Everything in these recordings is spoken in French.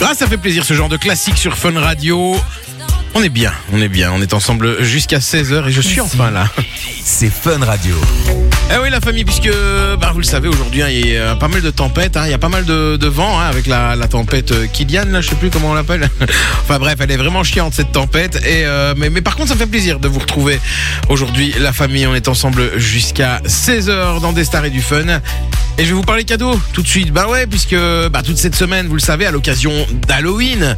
Ah, ça fait plaisir ce genre de classique sur Fun Radio. On est bien, on est bien, on est ensemble jusqu'à 16h et je suis enfin là. C'est Fun Radio. Eh oui la famille, puisque bah, vous le savez aujourd'hui, hein, il y a pas mal de tempêtes, hein, il y a pas mal de, de vent hein, avec la, la tempête euh, Kylian, là, je sais plus comment on l'appelle. enfin bref, elle est vraiment chiante cette tempête. Et euh, mais, mais par contre, ça fait plaisir de vous retrouver aujourd'hui la famille. On est ensemble jusqu'à 16h dans des stars et du fun. Et je vais vous parler cadeaux tout de suite. Bah ouais, puisque bah, toute cette semaine, vous le savez, à l'occasion d'Halloween,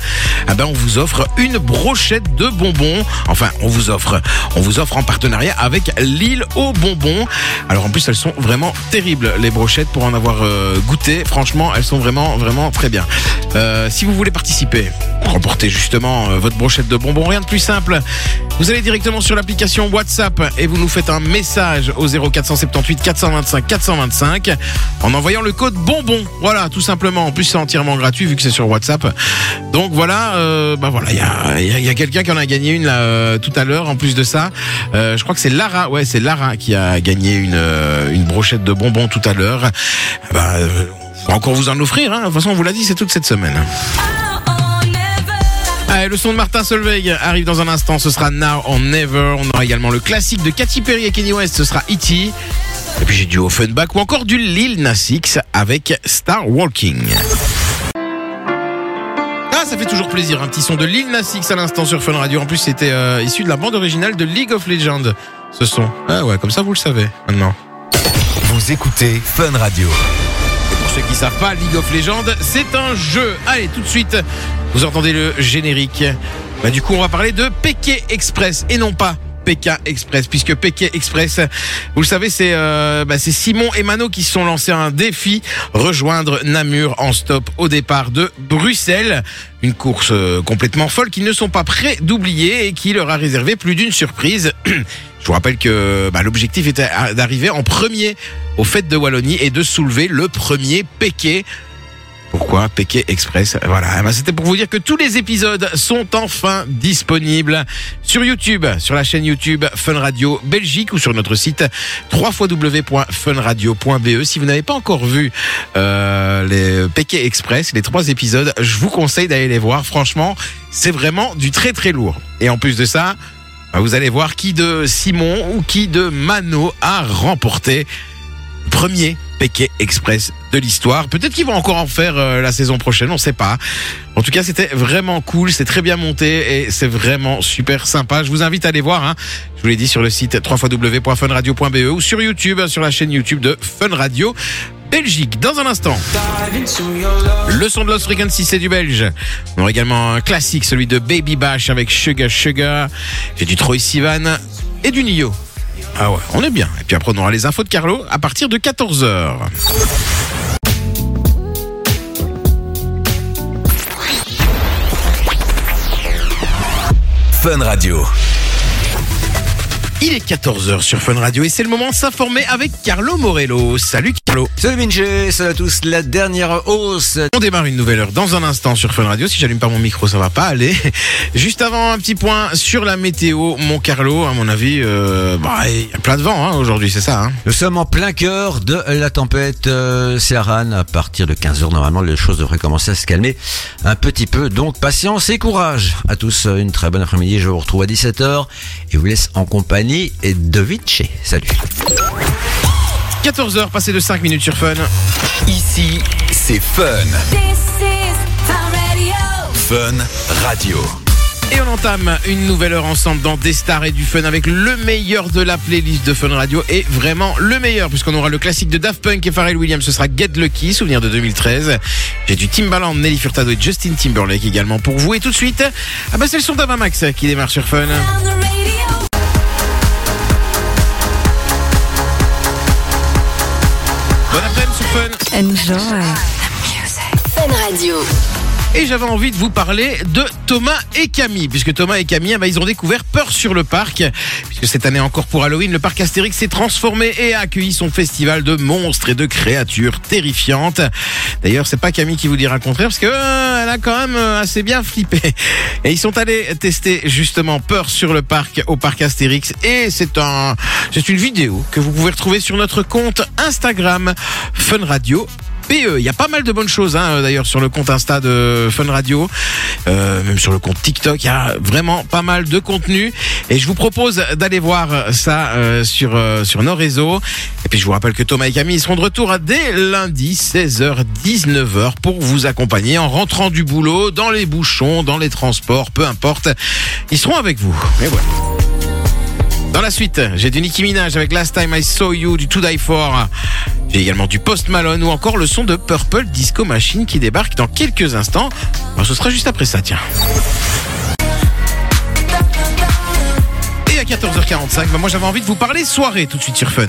ah ben on vous offre une brochette de bonbons. Enfin, on vous offre, on vous offre en partenariat avec l'île aux bonbons. Alors en plus, elles sont vraiment terribles les brochettes pour en avoir euh, goûté. Franchement, elles sont vraiment vraiment très bien. Euh, si vous voulez participer, remporter justement euh, votre brochette de bonbons, rien de plus simple. Vous allez directement sur l'application WhatsApp et vous nous faites un message au 0478 425 425 en envoyant le code bonbon. Voilà, tout simplement. En plus, c'est entièrement gratuit vu que c'est sur WhatsApp. Donc voilà, euh, bah voilà, il y a, y a- quelqu'un qui en a gagné une euh, tout à l'heure. En plus de ça, Euh, je crois que c'est Lara. Ouais, c'est Lara qui a gagné une une brochette de bonbons tout à l'heure. Bah, on va encore vous en offrir. Hein. De toute façon, on vous l'a dit, c'est toute cette semaine. Allez, le son de Martin Solveig arrive dans un instant. Ce sera Now or Never. On aura également le classique de Katy Perry et Kenny West. Ce sera E.T. Et puis j'ai du Offenbach ou encore du Lil Nas X avec Star Walking. Ah, ça fait toujours plaisir, un petit son de Lil Nas X à l'instant sur Fun Radio. En plus, c'était euh, issu de la bande originale de League of Legends. Ce son. Ah ouais, comme ça vous le savez maintenant. Vous écoutez Fun Radio. Pour ceux qui savent pas, League of Legends, c'est un jeu. Allez, tout de suite, vous entendez le générique. Bah, du coup, on va parler de PK Express et non pas PK Express, puisque PK Express, vous le savez, c'est euh, bah, Simon et Mano qui se sont lancés un défi, rejoindre Namur en stop au départ de Bruxelles. Une course euh, complètement folle qu'ils ne sont pas prêts d'oublier et qui leur a réservé plus d'une surprise. Je vous rappelle que bah, l'objectif était d'arriver en premier aux fêtes de Wallonie et de soulever le premier PK. Pourquoi PK Express Voilà, Eh ben, c'était pour vous dire que tous les épisodes sont enfin disponibles sur YouTube, sur la chaîne YouTube Fun Radio Belgique ou sur notre site www.funradio.be. Si vous n'avez pas encore vu euh, les PK Express, les trois épisodes, je vous conseille d'aller les voir. Franchement, c'est vraiment du très très lourd. Et en plus de ça, bah, vous allez voir qui de Simon ou qui de Mano a remporté premier PK Express de l'histoire. Peut-être qu'ils vont encore en faire euh, la saison prochaine, on sait pas. En tout cas, c'était vraiment cool, c'est très bien monté et c'est vraiment super sympa. Je vous invite à aller voir. hein. Je vous l'ai dit sur le site www.funradio.be ou sur YouTube, sur la chaîne YouTube de Fun Radio. Belgique, dans un instant. Le son de Lost Frequency, c'est du belge. On aura également un classique, celui de Baby Bash avec Sugar Sugar. J'ai du Troy Sivan et du Nio. Ah ouais, on est bien. Et puis après, on aura les infos de Carlo à partir de 14h. Fun Radio. Il est 14h sur Fun Radio et c'est le moment de s'informer avec Carlo Morello. Salut Carlo. Salut Minché, salut à tous. La dernière hausse. On démarre une nouvelle heure dans un instant sur Fun Radio. Si j'allume pas mon micro, ça va pas aller. Juste avant, un petit point sur la météo. Mon Carlo, à mon avis, euh, bah, il y a plein de vent hein, aujourd'hui, c'est ça. Hein? Nous sommes en plein cœur de la tempête euh, Ciaran. À partir de 15h, normalement, les choses devraient commencer à se calmer un petit peu. Donc, patience et courage. À tous, une très bonne après-midi. Je vous retrouve à 17h et vous laisse en compagnie de Vinci. Salut. 14h, passé de 5 minutes sur Fun. Ici, c'est Fun. This is Fun Radio. Fun Radio. Et on entame une nouvelle heure ensemble dans Des Stars et du Fun avec le meilleur de la playlist de Fun Radio et vraiment le meilleur puisqu'on aura le classique de Daft Punk et Pharrell Williams, ce sera Get Lucky, souvenir de 2013. J'ai du Timbaland, Nelly Furtado et Justin Timberlake également pour vous. Et tout de suite, ah bah c'est le son d'Avamax qui démarre sur Fun. Enjoy. Fun Radio. Et j'avais envie de vous parler de Thomas et Camille, puisque Thomas et Camille, eh ben, ils ont découvert Peur sur le parc, puisque cette année encore pour Halloween, le parc Astérix s'est transformé et a accueilli son festival de monstres et de créatures terrifiantes. D'ailleurs, c'est pas Camille qui vous dira le contraire, parce que euh, elle a quand même euh, assez bien flippé. Et ils sont allés tester justement Peur sur le parc au parc Astérix, et c'est un, c'est une vidéo que vous pouvez retrouver sur notre compte Instagram Fun Radio Il y a pas mal de bonnes choses hein, d'ailleurs sur le compte Insta de Fun Radio, euh, même sur le compte TikTok. Il y a vraiment pas mal de contenu et je vous propose d'aller voir ça euh, sur euh, sur nos réseaux. Et puis je vous rappelle que Thomas et Camille seront de retour dès lundi 16h 19h pour vous accompagner en rentrant du boulot, dans les bouchons, dans les transports, peu importe. Ils seront avec vous. Et voilà. Dans la suite, j'ai du Nicki Minaj avec Last Time I Saw You, du To Die For. J'ai également du Post Malone ou encore le son de Purple Disco Machine qui débarque dans quelques instants. Alors, ce sera juste après ça, tiens. Et à 14h45, bah, moi j'avais envie de vous parler soirée tout de suite sur Fun.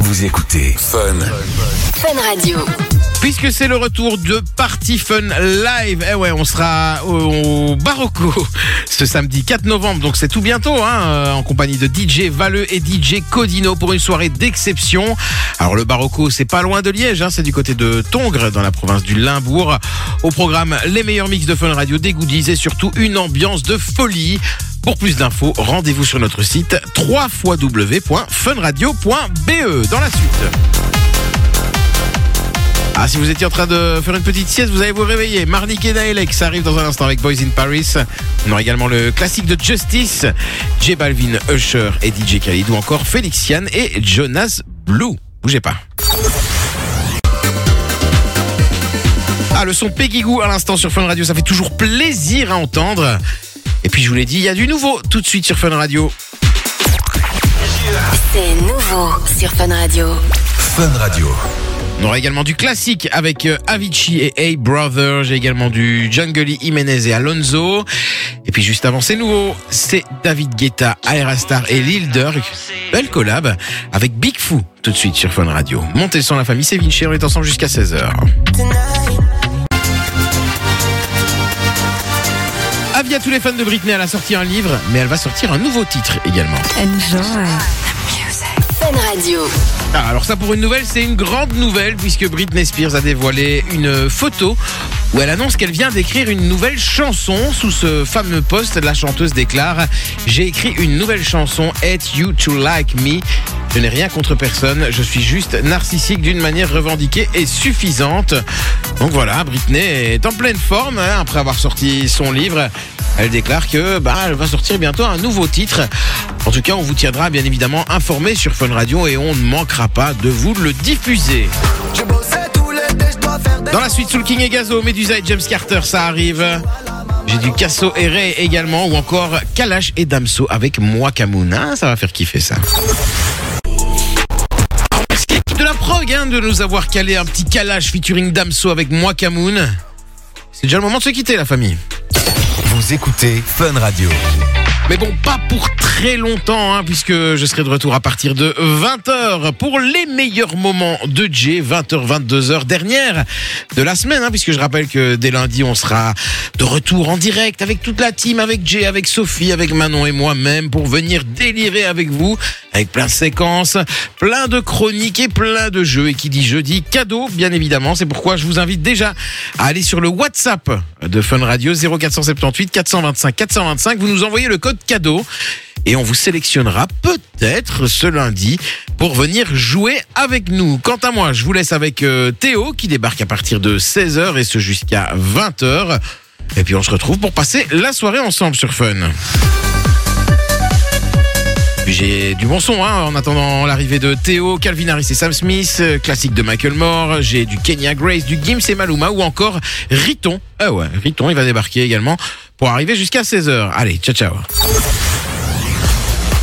Vous écoutez Fun. Fun Radio. Puisque c'est le retour de Party Fun Live, eh ouais, on sera au, Barocco ce samedi 4 novembre, donc c'est tout bientôt, hein, euh, en compagnie de DJ Valeux et DJ Codino pour une soirée d'exception. Alors le Barocco, c'est pas loin de Liège, hein, c'est du côté de Tongres, dans la province du Limbourg. Au programme, les meilleurs mix de Fun Radio, des goodies et surtout une ambiance de folie. Pour plus d'infos, rendez-vous sur notre site www.funradio.be. Dans la suite. Ah, si vous étiez en train de faire une petite sieste, vous allez vous réveiller. Marnik et Naelek, ça arrive dans un instant avec Boys in Paris. On aura également le classique de Justice, J Balvin, Usher et DJ Khalid ou encore Félix Yann et Jonas Blue. Bougez pas. Ah, le son Peggy Goo à l'instant sur Fun Radio, ça fait toujours plaisir à entendre. Et puis je vous l'ai dit, il y a du nouveau tout de suite sur Fun Radio. C'est nouveau sur Fun Radio. Fun Radio. On aura également du classique avec euh, Avicii et Hey Brother. J'ai également du Jungly Jimenez et Alonso. Et puis juste avant, c'est nouveau. C'est David Guetta, Aerastar et Lil Durk. Belle collab avec Big Foo tout de suite sur Fun Radio. Montez le son la famille, c'est Vinci. On est ensemble jusqu'à 16h. Avis tous les fans de Britney, elle a sorti un livre, mais elle va sortir un nouveau titre également. Enjoy. Ah, alors ça pour une nouvelle, c'est une grande nouvelle puisque Britney Spears a dévoilé une photo où elle annonce qu'elle vient d'écrire une nouvelle chanson. Sous ce fameux post, la chanteuse déclare J'ai écrit une nouvelle chanson, Hate You to Like Me. Je n'ai rien contre personne, je suis juste narcissique d'une manière revendiquée et suffisante. Donc voilà, Britney est en pleine forme hein, après avoir sorti son livre. Elle déclare que bah, elle va sortir bientôt un nouveau titre. En tout cas, on vous tiendra bien évidemment informé sur Fun Radio et on ne manquera pas de vous le diffuser. Dans la suite, Soul King et Gazo, Medusa et James Carter, ça arrive. J'ai du Casso et Ray également, ou encore Kalash et Damso avec Moi Kamoun. Ah, ça va faire kiffer ça. La prog hein, de nous avoir calé un petit Kalash featuring Damso avec Moi Kamoun. C'est déjà le moment de se quitter la famille. Vous écoutez Fun Radio. Mais bon, pas pour très longtemps, hein, puisque je serai de retour à partir de 20h pour les meilleurs moments de Jay, 20h, 22h dernière de la semaine, hein, puisque je rappelle que dès lundi, on sera de retour en direct avec toute la team, avec Jay, avec Sophie, avec Manon et moi-même pour venir délirer avec vous, avec plein de séquences, plein de chroniques et plein de jeux. Et qui dit jeudi, cadeau, bien évidemment. C'est pourquoi je vous invite déjà à aller sur le WhatsApp de Fun Radio 0478 425 425. Vous nous envoyez le code cadeau et on vous sélectionnera peut-être ce lundi pour venir jouer avec nous. Quant à moi, je vous laisse avec euh, Théo qui débarque à partir de 16h et ce jusqu'à 20h. Et puis on se retrouve pour passer la soirée ensemble sur Fun. J'ai du bon son hein, en attendant l'arrivée de Théo, Calvin Harris et Sam Smith, euh, classique de Michael Moore, j'ai du Kenya Grace, du Gims et Maluma ou encore Riton. Ah ouais, Riton, il va débarquer également pour arriver jusqu'à 16h. Allez, ciao ciao.